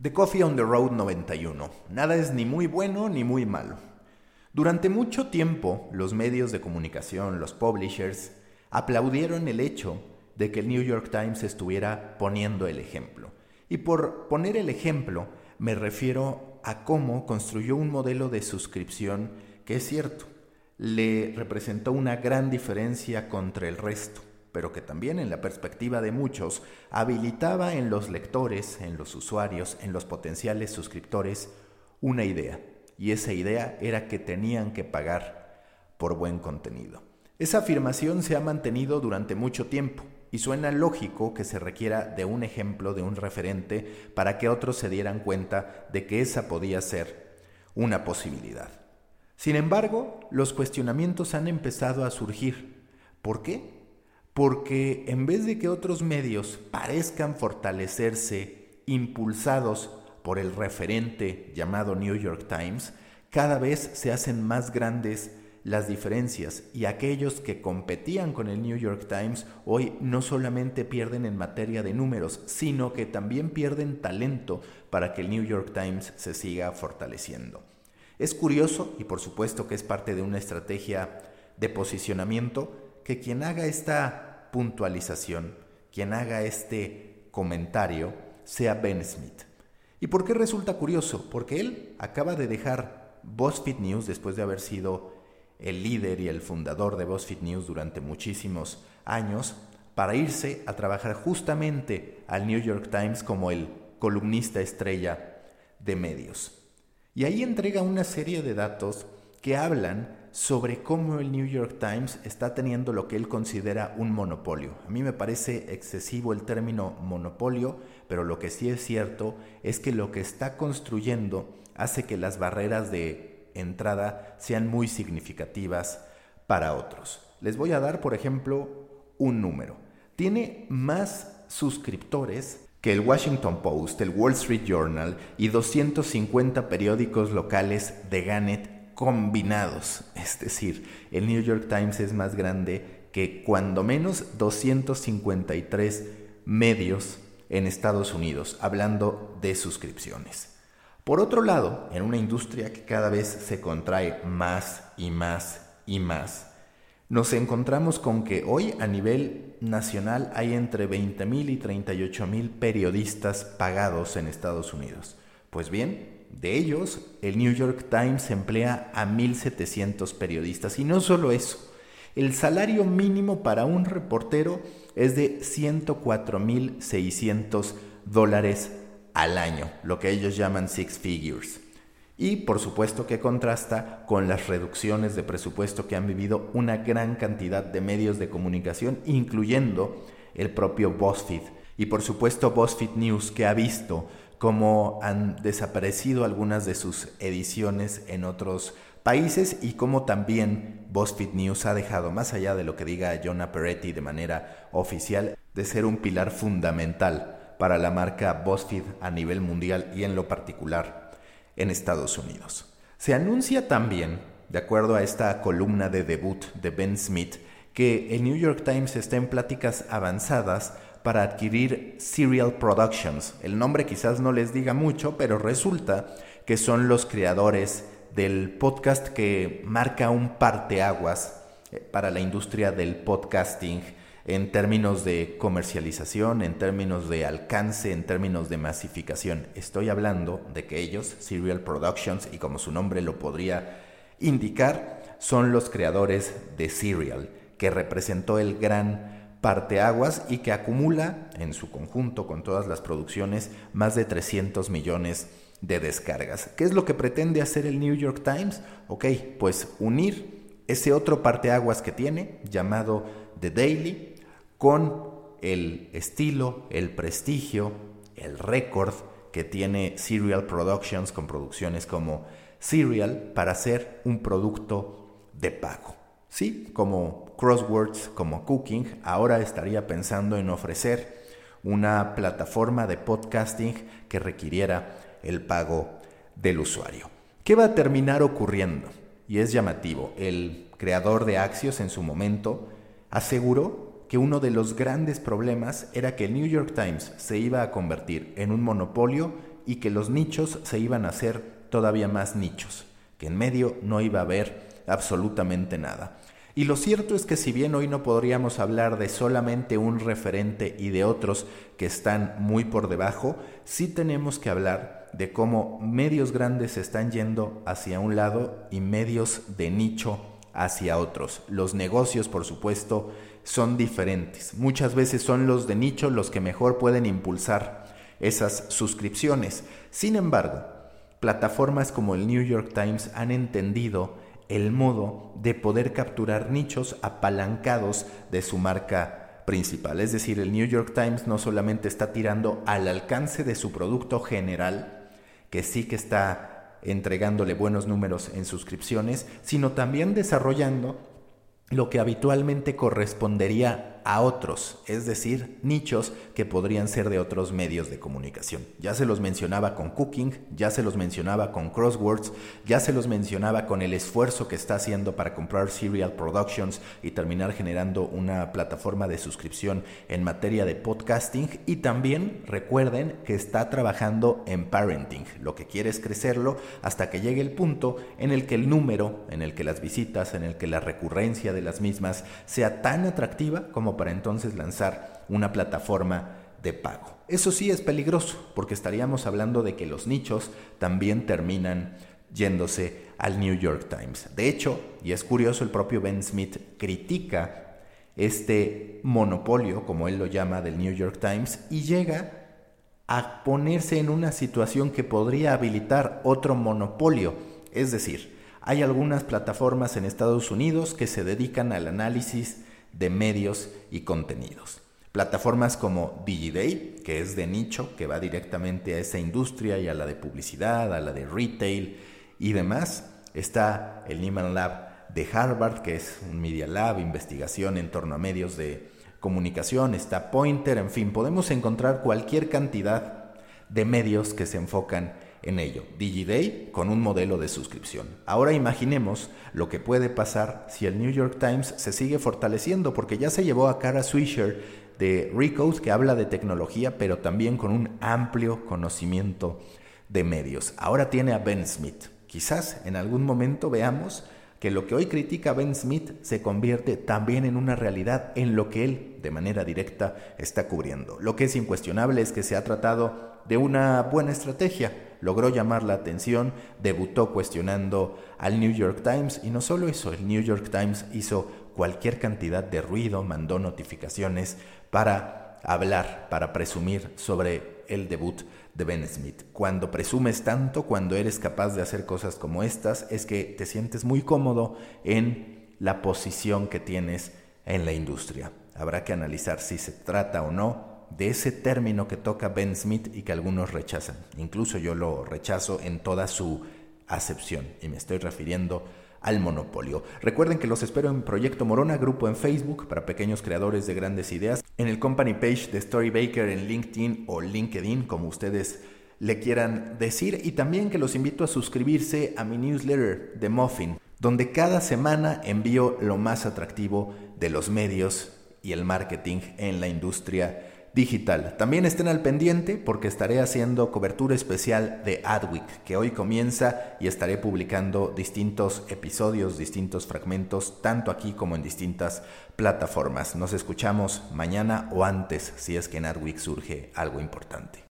The Coffee on the Road 91. Nada es ni muy bueno ni muy malo. Durante mucho tiempo, los medios de comunicación, los publishers, aplaudieron el hecho de que el New York Times estuviera poniendo el ejemplo. Y por poner el ejemplo, me refiero a cómo construyó un modelo de suscripción que es cierto, le representó una gran diferencia contra el resto pero que también en la perspectiva de muchos habilitaba en los lectores, en los usuarios, en los potenciales suscriptores, una idea, y esa idea era que tenían que pagar por buen contenido. Esa afirmación se ha mantenido durante mucho tiempo, y suena lógico que se requiera de un ejemplo, de un referente, para que otros se dieran cuenta de que esa podía ser una posibilidad. Sin embargo, los cuestionamientos han empezado a surgir. ¿Por qué? Porque en vez de que otros medios parezcan fortalecerse impulsados por el referente llamado New York Times, cada vez se hacen más grandes las diferencias y aquellos que competían con el New York Times hoy no solamente pierden en materia de números, sino que también pierden talento para que el New York Times se siga fortaleciendo. Es curioso, y por supuesto que es parte de una estrategia de posicionamiento, que quien haga esta puntualización, quien haga este comentario, sea Ben Smith. ¿Y por qué resulta curioso? Porque él acaba de dejar BuzzFeed News después de haber sido el líder y el fundador de BuzzFeed News durante muchísimos años para irse a trabajar justamente al New York Times como el columnista estrella de medios. Y ahí entrega una serie de datos que hablan sobre cómo el New York Times está teniendo lo que él considera un monopolio. A mí me parece excesivo el término monopolio, pero lo que sí es cierto es que lo que está construyendo hace que las barreras de entrada sean muy significativas para otros. Les voy a dar, por ejemplo, un número. Tiene más suscriptores que el Washington Post, el Wall Street Journal y 250 periódicos locales de Gannett combinados. Es decir, el New York Times es más grande que cuando menos 253 medios en Estados Unidos, hablando de suscripciones. Por otro lado, en una industria que cada vez se contrae más y más y más, nos encontramos con que hoy a nivel nacional hay entre 20.000 y 38.000 periodistas pagados en Estados Unidos. Pues bien, de ellos, el New York Times emplea a 1.700 periodistas. Y no solo eso, el salario mínimo para un reportero es de 104.600 dólares al año, lo que ellos llaman six figures. Y por supuesto que contrasta con las reducciones de presupuesto que han vivido una gran cantidad de medios de comunicación, incluyendo el propio BuzzFeed. Y por supuesto BuzzFeed News, que ha visto cómo han desaparecido algunas de sus ediciones en otros países y cómo también BuzzFeed News ha dejado, más allá de lo que diga Jonah Peretti de manera oficial, de ser un pilar fundamental para la marca BuzzFeed a nivel mundial y en lo particular en Estados Unidos. Se anuncia también, de acuerdo a esta columna de debut de Ben Smith, que el New York Times está en pláticas avanzadas para adquirir Serial Productions. El nombre quizás no les diga mucho, pero resulta que son los creadores del podcast que marca un parteaguas eh, para la industria del podcasting en términos de comercialización, en términos de alcance, en términos de masificación. Estoy hablando de que ellos, Serial Productions, y como su nombre lo podría indicar, son los creadores de Serial, que representó el gran parteaguas y que acumula en su conjunto con todas las producciones más de 300 millones de descargas. ¿Qué es lo que pretende hacer el New York Times? Ok, pues unir ese otro parteaguas que tiene llamado The Daily con el estilo, el prestigio, el récord que tiene Serial Productions con producciones como Serial para hacer un producto de pago. Sí, como Crosswords como Cooking, ahora estaría pensando en ofrecer una plataforma de podcasting que requiriera el pago del usuario. ¿Qué va a terminar ocurriendo? Y es llamativo, el creador de Axios en su momento aseguró que uno de los grandes problemas era que el New York Times se iba a convertir en un monopolio y que los nichos se iban a hacer todavía más nichos, que en medio no iba a haber absolutamente nada. Y lo cierto es que si bien hoy no podríamos hablar de solamente un referente y de otros que están muy por debajo, sí tenemos que hablar de cómo medios grandes están yendo hacia un lado y medios de nicho hacia otros. Los negocios, por supuesto, son diferentes. Muchas veces son los de nicho los que mejor pueden impulsar esas suscripciones. Sin embargo, plataformas como el New York Times han entendido el modo de poder capturar nichos apalancados de su marca principal. Es decir, el New York Times no solamente está tirando al alcance de su producto general, que sí que está entregándole buenos números en suscripciones, sino también desarrollando lo que habitualmente correspondería a otros, es decir, nichos que podrían ser de otros medios de comunicación. Ya se los mencionaba con Cooking, ya se los mencionaba con Crosswords, ya se los mencionaba con el esfuerzo que está haciendo para comprar Serial Productions y terminar generando una plataforma de suscripción en materia de podcasting y también recuerden que está trabajando en parenting. Lo que quiere es crecerlo hasta que llegue el punto en el que el número, en el que las visitas, en el que la recurrencia de las mismas sea tan atractiva como para entonces lanzar una plataforma de pago. Eso sí es peligroso porque estaríamos hablando de que los nichos también terminan yéndose al New York Times. De hecho, y es curioso, el propio Ben Smith critica este monopolio, como él lo llama, del New York Times y llega a ponerse en una situación que podría habilitar otro monopolio. Es decir, hay algunas plataformas en Estados Unidos que se dedican al análisis de medios y contenidos. Plataformas como Digiday, que es de nicho, que va directamente a esa industria y a la de publicidad, a la de retail y demás. Está el Nieman Lab de Harvard, que es un Media Lab, investigación en torno a medios de comunicación. Está Pointer, en fin, podemos encontrar cualquier cantidad de medios que se enfocan en ello. DigiDay con un modelo de suscripción. Ahora imaginemos lo que puede pasar si el New York Times se sigue fortaleciendo, porque ya se llevó a Cara Swisher de Recode, que habla de tecnología, pero también con un amplio conocimiento de medios. Ahora tiene a Ben Smith. Quizás en algún momento veamos que lo que hoy critica Ben Smith se convierte también en una realidad en lo que él de manera directa está cubriendo. Lo que es incuestionable es que se ha tratado de una buena estrategia logró llamar la atención, debutó cuestionando al New York Times y no solo eso, el New York Times hizo cualquier cantidad de ruido, mandó notificaciones para hablar, para presumir sobre el debut de Ben Smith. Cuando presumes tanto, cuando eres capaz de hacer cosas como estas, es que te sientes muy cómodo en la posición que tienes en la industria. Habrá que analizar si se trata o no de ese término que toca Ben Smith y que algunos rechazan. Incluso yo lo rechazo en toda su acepción y me estoy refiriendo al monopolio. Recuerden que los espero en Proyecto Morona, grupo en Facebook para pequeños creadores de grandes ideas, en el company page de Storybaker en LinkedIn o LinkedIn, como ustedes le quieran decir, y también que los invito a suscribirse a mi newsletter de Muffin, donde cada semana envío lo más atractivo de los medios y el marketing en la industria digital. También estén al pendiente porque estaré haciendo cobertura especial de Adweek, que hoy comienza y estaré publicando distintos episodios, distintos fragmentos, tanto aquí como en distintas plataformas. Nos escuchamos mañana o antes si es que en Adweek surge algo importante.